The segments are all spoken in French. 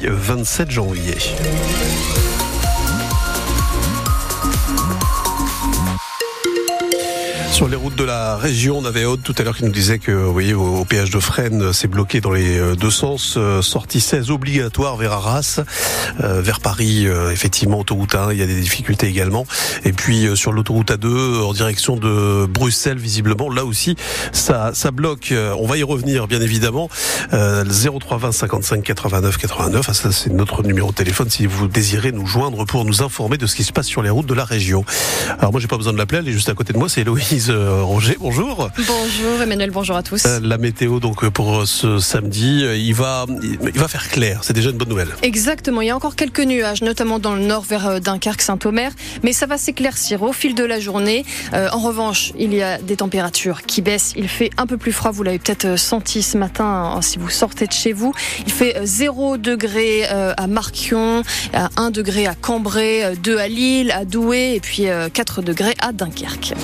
27 janvier. Sur les routes de la région, on avait Aude tout à l'heure qui nous disait que, vous voyez, au, péage de Fresnes, c'est bloqué dans les euh, deux sens. Euh, sortie 16 obligatoire vers Arras, euh, vers Paris, effectivement, autoroute 1, il y a des difficultés également. Et puis sur l'autoroute A2, en direction de Bruxelles, visiblement, là aussi, ça, ça bloque. On va y revenir, bien évidemment. 0320 55 89 89, ça c'est notre numéro de téléphone si vous désirez nous joindre pour nous informer de ce qui se passe sur les routes de la région. Alors moi, j'ai pas besoin de l'appeler, elle est juste à côté de moi, c'est Héloïse. Euh, Roger, bonjour. Bonjour Emmanuel, bonjour à tous. Euh, la météo donc pour ce samedi, euh, il va, il va faire clair, c'est déjà une bonne nouvelle. Exactement, il y a encore quelques nuages, notamment dans le nord vers Dunkerque, Saint-Omer, mais ça va s'éclaircir au fil de la journée. en revanche, il y a des températures qui baissent, il fait un peu plus froid, vous l'avez peut-être senti ce matin hein, si vous sortez de chez vous. Il fait 0 degré à Marquion, 1 degré à Cambrai, 2 à Lille, à Douai et puis 4 degrés à Dunkerque.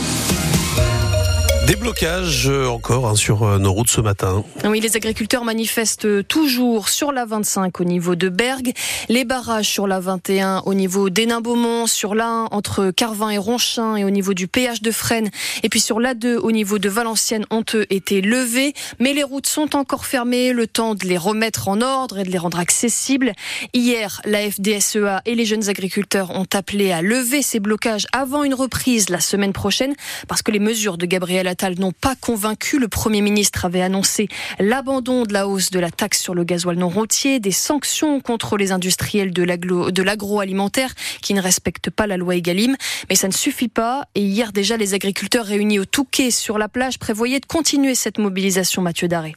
Des blocages euh, encore hein, sur euh, nos routes ce matin. Oui, les agriculteurs manifestent toujours sur la 25 au niveau de Bergue, les barrages sur la 21 au niveau d'Hénin-Beaumont, sur l'A1 entre Carvin et Ronchin et au niveau du péage de Fresnes, et puis sur l'A2 au niveau de Valenciennes ont eux été levés, mais les routes sont encore fermées, le temps de les remettre en ordre et de les rendre accessibles. Hier, la FDSEA et les jeunes agriculteurs ont appelé à lever ces blocages avant une reprise la semaine prochaine, parce que les mesures de Gabriel Attal n'ont pas convaincu. Le Premier ministre avait annoncé l'abandon de la hausse de la taxe sur le gasoil non routier, des sanctions contre les industriels de l'agroalimentaire qui ne respectent pas la loi Egalim. Mais ça ne suffit pas. Et hier déjà, les agriculteurs réunis au Touquet sur la plage prévoyaient de continuer cette mobilisation, Mathieu Daré.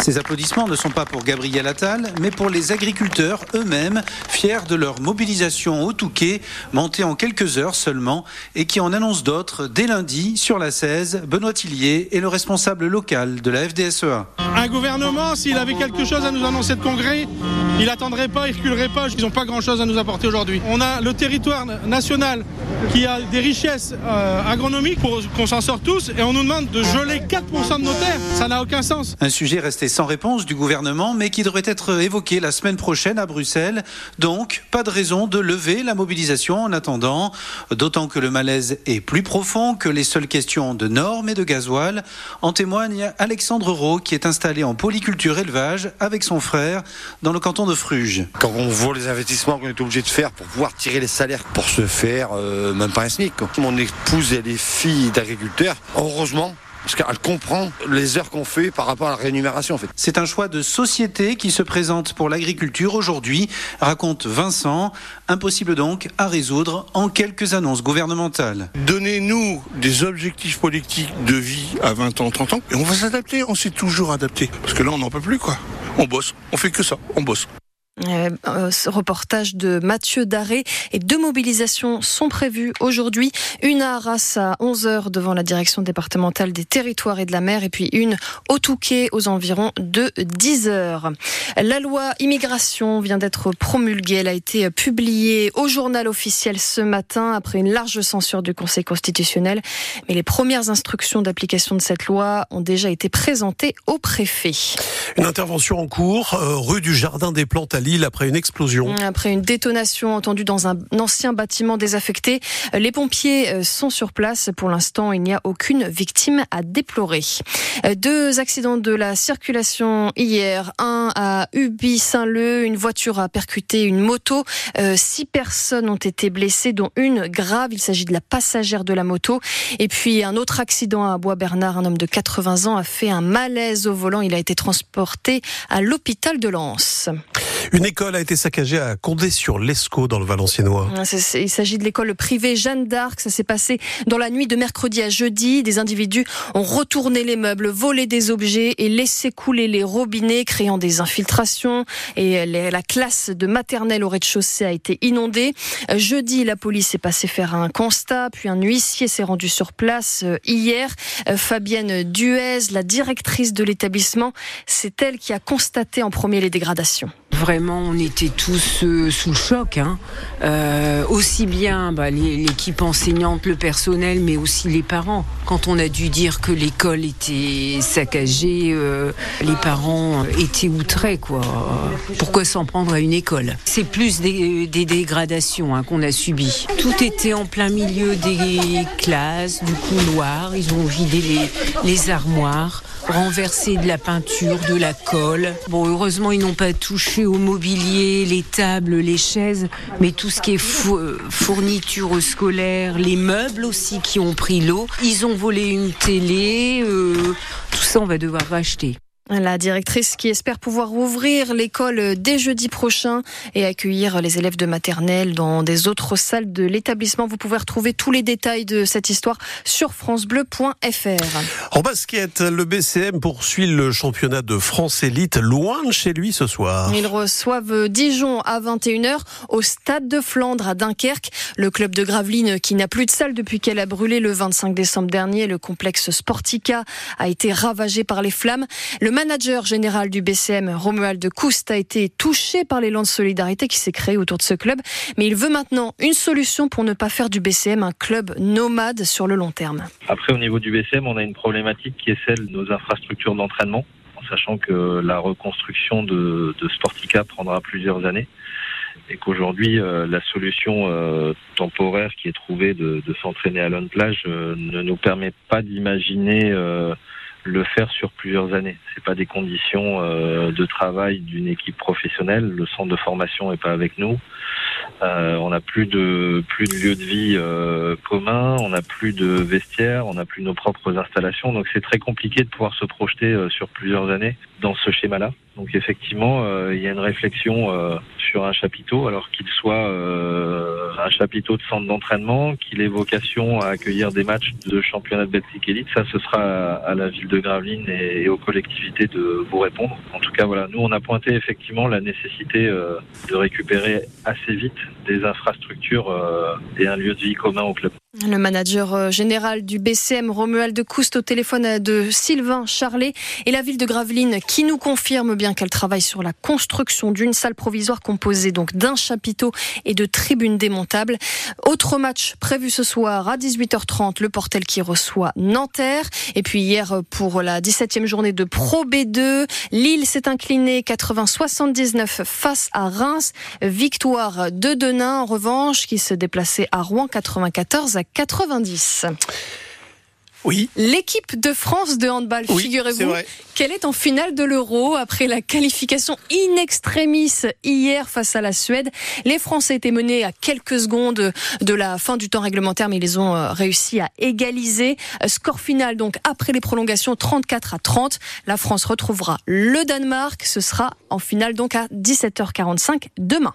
Ces applaudissements ne sont pas pour Gabriel Attal, mais pour les agriculteurs eux-mêmes, fiers de leur mobilisation au Touquet, montée en quelques heures seulement, et qui en annonce d'autres dès lundi sur la 16. Benoît Tillier est le responsable local de la FDSEA. Un gouvernement, s'il avait quelque chose à nous annoncer de congrès, il n'attendrait pas, il reculerait pas. Ils n'ont pas grand-chose à nous apporter aujourd'hui. On a le territoire national qui a des richesses euh, agronomiques pour qu'on s'en sorte tous, et on nous demande de geler 4% de nos terres. Ça n'a aucun sens. Un sujet resté sans réponse du gouvernement, mais qui devrait être évoqué la semaine prochaine à Bruxelles. Donc, pas de raison de lever la mobilisation en attendant, d'autant que le malaise est plus profond que les seules questions de normes et de gasoil. En témoigne Alexandre Rowe, qui est installé en polyculture élevage avec son frère dans le canton de Fruges. Quand on voit les investissements qu'on est obligé de faire pour pouvoir tirer les salaires pour se faire, euh, même pas un SMIC. Mon épouse, elle est fille d'agriculteur. Heureusement, parce qu'elle comprend les heures qu'on fait par rapport à la rémunération. En fait. C'est un choix de société qui se présente pour l'agriculture aujourd'hui, raconte Vincent. Impossible donc à résoudre en quelques annonces gouvernementales. Donnez-nous des objectifs politiques de vie à 20 ans, 30 ans, et on va s'adapter. On s'est toujours adapté. Parce que là, on n'en peut plus, quoi. On bosse. On fait que ça. On bosse. Euh, ce reportage de Mathieu Daré et deux mobilisations sont prévues aujourd'hui. Une à Arras à 11h devant la direction départementale des territoires et de la mer et puis une au Touquet aux environs de 10h. La loi immigration vient d'être promulguée. Elle a été publiée au journal officiel ce matin après une large censure du Conseil constitutionnel. Mais les premières instructions d'application de cette loi ont déjà été présentées au préfet. Une intervention en cours, euh, rue du Jardin des Plantes à après une explosion. Après une détonation entendue dans un ancien bâtiment désaffecté, les pompiers euh, sont sur place. Pour l'instant, il n'y a aucune victime à déplorer. Euh, deux accidents de la circulation hier. Un à Ubi-Saint-Leu, une voiture a percuté une moto. Euh, six personnes ont été blessées, dont une grave. Il s'agit de la passagère de la moto. Et puis un autre accident à Bois-Bernard. Un homme de 80 ans a fait un malaise au volant. Il a été transporté à l'hôpital de Lens. Une école a été saccagée à Condé-sur-Lescaut dans le Valenciennois. Ah, il s'agit de l'école privée Jeanne d'Arc. Ça s'est passé dans la nuit de mercredi à jeudi. Des individus ont retourné les meubles, volé des objets et laissé couler les robinets, créant des infiltrations. Et la classe de maternelle au rez-de-chaussée a été inondée. Euh, jeudi, la police est passée faire un constat, puis un huissier s'est rendu sur place euh, hier. Euh, Fabienne Duez, la directrice de l'établissement, c'est elle qui a constaté en premier les dégradations. Vraiment on était tous euh, sous le choc. Hein. Euh, aussi bien bah, l'équipe enseignante, le personnel, mais aussi les parents. Quand on a dû dire que l'école était saccagée, euh, les parents étaient outrés. Quoi. Pourquoi s'en prendre à une école? C'est plus des, dégradations hein, qu'on a subies. Tout était en plein milieu des classes, du couloir. Ils ont vidé les, armoires renversé de la peinture, de la colle. Bon, heureusement, ils n'ont pas touché au mobilier, les tables, les chaises, mais tout ce qui est fourniture scolaire, les meubles aussi qui ont pris l'eau. Ils ont volé une télé, euh, tout ça, on va devoir racheter. La directrice qui espère pouvoir ouvrir l'école dès jeudi prochain et accueillir les élèves de maternelle dans des autres salles de l'établissement. Vous pouvez retrouver tous les détails de cette histoire sur francebleu.fr. En basket, le BCM poursuit le championnat de France élite loin de chez lui ce soir. Ils reçoivent Dijon à 21h au stade de Flandre à Dunkerque. Le club de Gravelines qui n'a plus de salle depuis qu'elle a brûlé le 25 décembre dernier. Le complexe Sportica a été ravagé par les flammes. Le manager général du BCM, Romuald de Koust, a été touché par l'élan de solidarité qui s'est créé autour de ce club, mais il veut maintenant une solution pour ne pas faire du BCM un club nomade sur le long terme. Après, au niveau du BCM, on a une problématique qui est celle de nos infrastructures d'entraînement, en sachant que la reconstruction de, Sportica prendra plusieurs années et qu'aujourd'hui euh, la solution euh, temporaire qui est trouvée de, s'entraîner à Lone Plage euh, ne nous permet pas d'imaginer le faire sur plusieurs années. C'est pas des conditions euh, de travail d'une équipe professionnelle. Le centre de formation est pas avec nous. Euh, on n'a plus de plus de lieu de vie euh, commun. On n'a plus de vestiaires. On n'a plus nos propres installations. Donc c'est très compliqué de pouvoir se projeter sur plusieurs années dans ce schéma-là. Donc effectivement, euh, il y a une réflexion euh, sur un chapiteau, alors qu'il soit euh, un chapiteau de centre d'entraînement, qu'il ait vocation à accueillir des matchs de championnat de Belgique Elite. Ça, ce sera à la ville de Gravelines et, aux collectivités de vous répondre. En tout cas, voilà, nous, on a pointé effectivement la nécessité de récupérer assez vite des infrastructures et un lieu de vie commun au club. Le manager euh, général du BCM, Romuald de Coust, au téléphone de Sylvain Charlet et la ville de Gravelines qui nous confirme bien qu'elle travaille sur la construction d'une salle provisoire composée donc d'un chapiteau et de tribunes démontables. Autre match prévu ce soir à 18h30, le Portel qui reçoit Nanterre. Et puis hier, pour la 17e journée de Pro B2, Lille s'est incliné 80-79 face à Reims. Victoire de Denain, en revanche, qui se déplaçait à Rouen 94 90. Oui. L'équipe de France de handball, figurez-vous, qu'elle est en finale de l'Euro après la qualification in extremis hier face à la Suède. Les Français étaient menés à quelques secondes de la fin du temps réglementaire, mais ils ont euh, réussi à égaliser. Euh, score final donc après les prolongations 34 à 30. La France retrouvera le Danemark. Ce sera en finale donc à 17h45 demain.